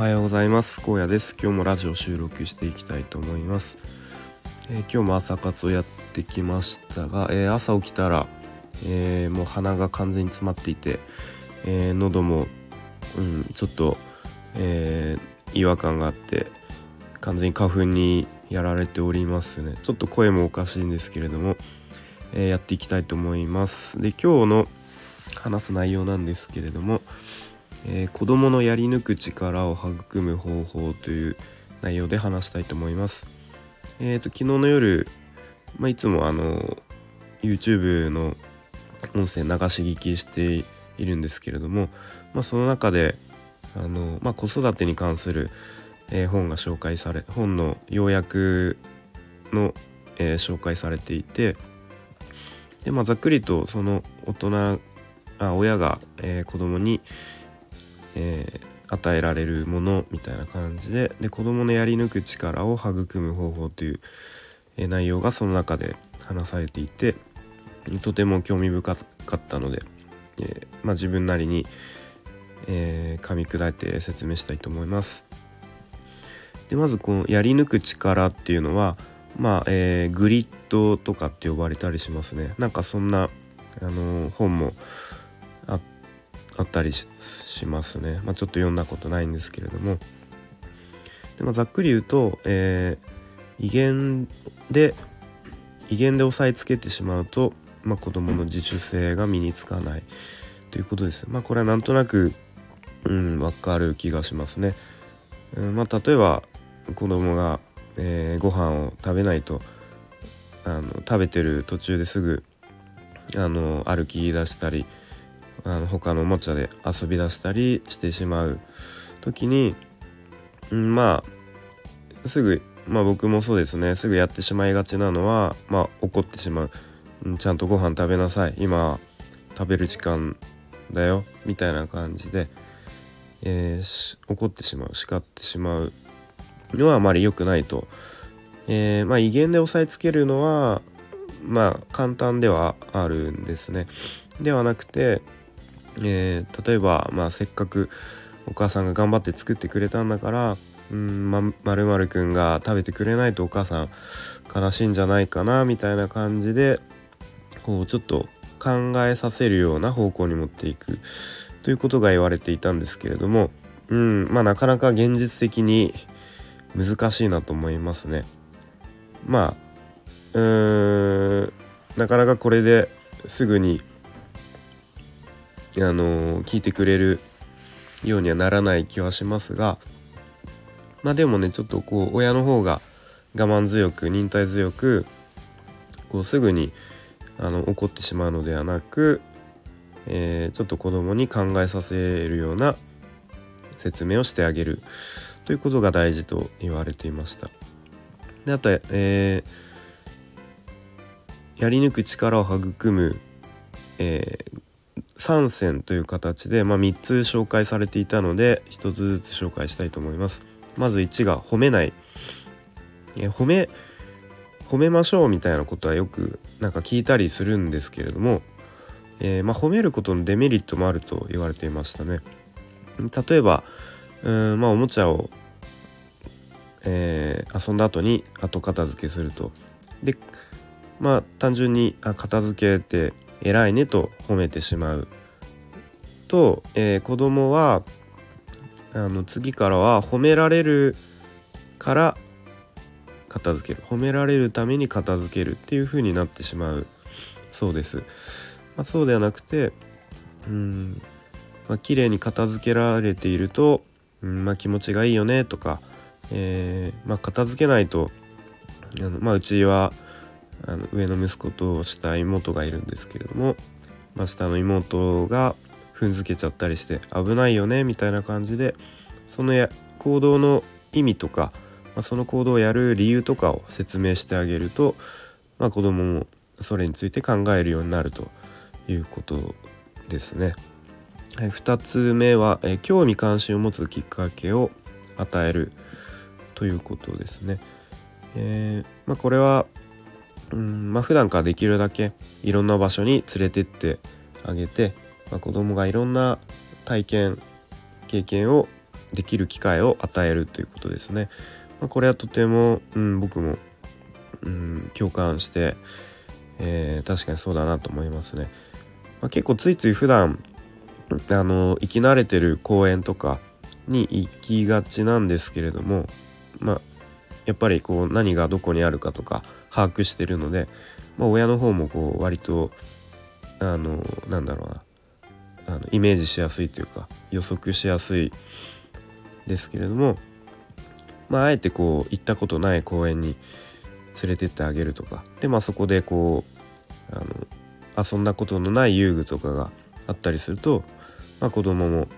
おはようございます。荒野です。今日もラジオ収録していきたいと思います、えー、今日も朝活をやってきましたが、えー、朝起きたら、えー、もう鼻が完全に詰まっていて、え喉も、うん、ちょっと、え違和感があって完全に花粉にやられておりますね。ちょっと声もおかしいんですけれども、えやっていきたいと思います。で今日の話す内容なんですけれども、えー、子供のやり抜く力を育む方法という内容で話したいと思います。えっ、ー、と昨日の夜、まあ、いつもあの YouTube の音声流し聞きしているんですけれども、まあ、その中であの、まあ、子育てに関する、えー、本が紹介され本の要約の、えー、紹介されていてで、まあ、ざっくりとその大人あ親が、えー、子供に、えー、与えられるものみたいな感じでで子供のやり抜く力を育む方法という、えー、内容がその中で話されていてとても興味深かったので、えー、まあ、自分なりに、え、噛み砕いて説明したいと思います。でまずこのやり抜く力っていうのはまあ、え、グリッドとかって呼ばれたりしますねなんかそんな、あの、本もあっあったりしますね、まあ、ちょっと読んだことないんですけれどもで、まあ、ざっくり言うと、えー、威厳で威厳で押さえつけてしまうと、まあ、子どもの自主性が身につかないということです。まあ、これはなんとなく、うん、分かる気がしますね。うんまあ、例えば子供が、えー、ご飯を食べないとあの食べてる途中ですぐあの歩き出したりあの他のおもちゃで遊び出したりしてしまう時に、うん、まあすぐまあ僕もそうですね。すぐやってしまいがちなのはまあ怒ってしまう、うん、ちゃんとご飯食べなさい。今食べる時間だよ。みたいな感じで、えー、怒ってしまう。叱ってしまう。のはあまり良くないと、えー、まあ威厳で押さえつけるのはまあ簡単ではあるんですね。ではなくてえー、例えば、まあ、せっかくお母さんが頑張って作ってくれたんだからうんまるまるくんが食べてくれないとお母さん悲しいんじゃないかなみたいな感じでこうちょっと考えさせるような方向に持っていくということが言われていたんですけれどもうんまあなかなか現実的に難しいなと思いますね。まあうーんなかなかこれですぐにあの聞いてくれるようにはならない気はしますがまあでもねちょっとこう親の方が我慢強く忍耐強くこうすぐにあの怒ってしまうのではなく、えー、ちょっと子供に考えさせるような説明をしてあげるということが大事と言われていました。であと、えー、やり抜く力を育む、えー、3選という形で、まあ、3つ紹介されていたので1つずつ紹介したいと思います。まず1が褒めない。え褒め褒めましょうみたいなことはよくなんか聞いたりするんですけれども、えー、まあ、褒めることのデメリットもあると言われていましたね。例えばうんまあおもちゃを、えー、遊んだ後に後片付けすると。でまあ単純にあ片付けて偉いねと褒めてしまうと、えー、子供はあの次からは褒められるから片付ける褒められるために片付けるっていう風になってしまうそうです。まあ、そうではなくてうん、まあ、綺麗に片付けられていると、うんまあ、気持ちがいいよねとか、えー、まあ、片付けないとあの、まあ、うちはあの上の息子と下妹がいるんですけれども、まあ、下の妹が踏んづけちゃったりして危ないよねみたいな感じでそのや行動の意味とか、まあ、その行動をやる理由とかを説明してあげると、まあ、子供もそれについて考えるようになるということですね。はい、2つ目は、え興味関心を持つきっかけを与えるということですね。えー、まあ、これはうんまあ普段からできるだけいろんな場所に連れてってあげて、まあ、子供がいろんな体験経験をできる機会を与えるということですね。まあ、これはとても、うん、僕も、うん、共感して、えー、確かにそうだなと思いますね。まあ、結構ついつい普段あの行き慣れてる公園とかに行きがちなんですけれどもまあやっぱりこう何がどこにあるかとか把握してるので、まあ、親の方もこう割とあのなんだろうなあのイメージしやすいというか予測しやすいですけれども、まあ、あえてこう行ったことない公園に連れてってあげるとかでまあそこでこうあの遊んだことのない遊具とかがあったりすると、まあ、子供も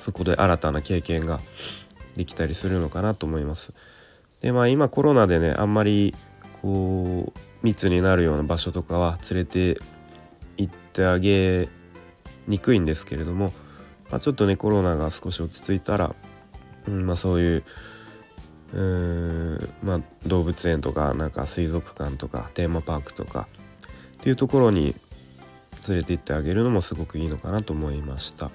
そこで新たな経験ができたりするのかなと思います。でまあ今コロナでねあんまりこう密になるような場所とかは連れて行ってあげにくいんですけれども、まあ、ちょっとねコロナが少し落ち着いたら、うんまあ、そういううーん、まあ、動物園とかなんか水族館とかテーマパークとかっていうところに連れて行ってあげるのもすごくいいのかなと思いました。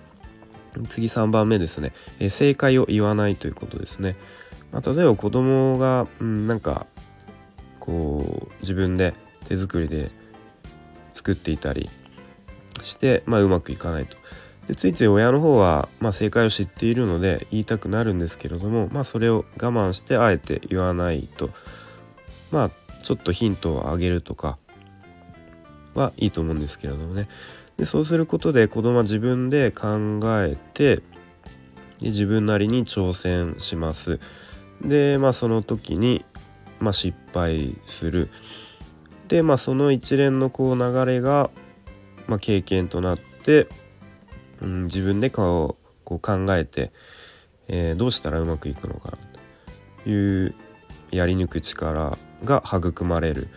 次3番目ですね、えー、正解を言わないということですね、まあ、例えば子供が、うん、なんかこう自分で手作りで作っていたりして、まあ、うまくいかないと。でついつい親の方は、まあ、正解を知っているので言いたくなるんですけれども、まあ、それを我慢してあえて言わないとまあちょっとヒントをあげるとかはいいと思うんですけれどもね。でそうすることで子供は自分で考えてで自分なりに挑戦します。でまあその時に、まあ、失敗するでまあその一連のこう流れが、まあ、経験となって、うん、自分でこうこう考えて、えー、どうしたらうまくいくのかというやり抜く力が育まれる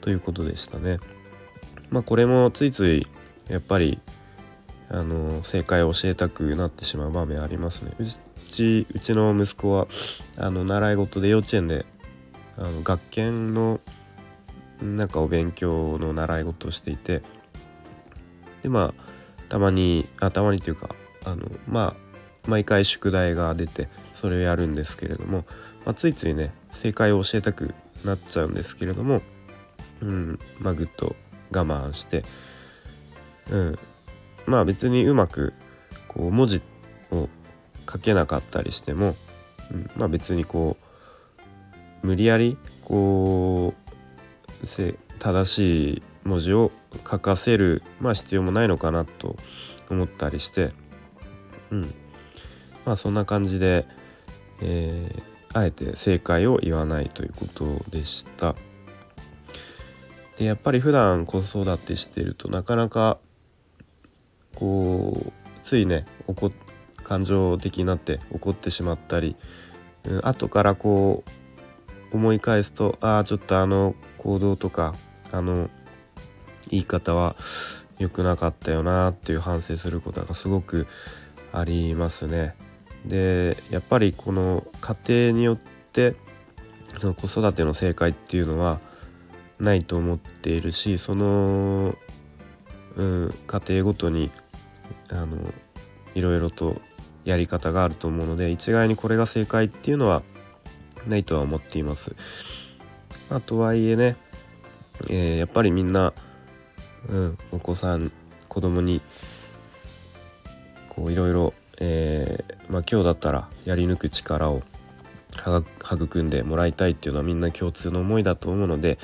ということでしたね。まあこれもついついやっぱりあの正解を教えたくなってしまう場面ありますね。うちうちの息子はあの習い事で幼稚園であの学研のなんかお勉強の習い事をしていてでまあたまにあたまにというかあのまあ毎回宿題が出てそれをやるんですけれども、まあ、ついついね正解を教えたくなっちゃうんですけれどもうんまあぐっと我慢してうんまあ別にうまくこう文字を書けなかったりしても、うん、まあ別にこう無理やりこう正しい文字を書かせる、まあ、必要もないのかなと思ったりして、うん、まあそんな感じで、えー、あえて正解を言わないということでした。でやっぱり普段子育てしてるとなかなかこうついね怒感情的になって怒ってしまったり、うん、後からこう思い返すとああちょっとあの行動とかあの言い方は良くなかったよなっていう反省することがすごくありますね。でやっぱりこの家庭によってその子育ての正解っていうのはないと思っているしその、うん、家庭ごとにあのいろいろとやり方があると思うので一概にこれが正解っていうのはないとは思っています。まあとはいえね、えー、やっぱりみんな、うん、お子さん子供にこういろいろ、えー、まあ、今日だったらやり抜く力を育んでもらいたいっていうのはみんな共通の思いだと思うので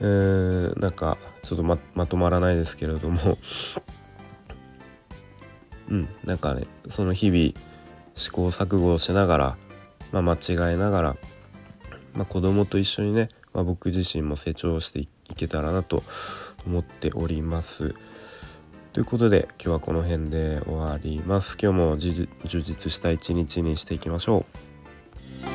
えー、なんかちょっとままとまらないですけれどもうんなんかねその日々試行錯誤をしながら、まあ、間違えながら、まあ、子供と一緒にね、まあ、僕自身も成長していけたらなと思っております。ということで今日はこの辺で終わります。今日も充実した一日にしていきましょう。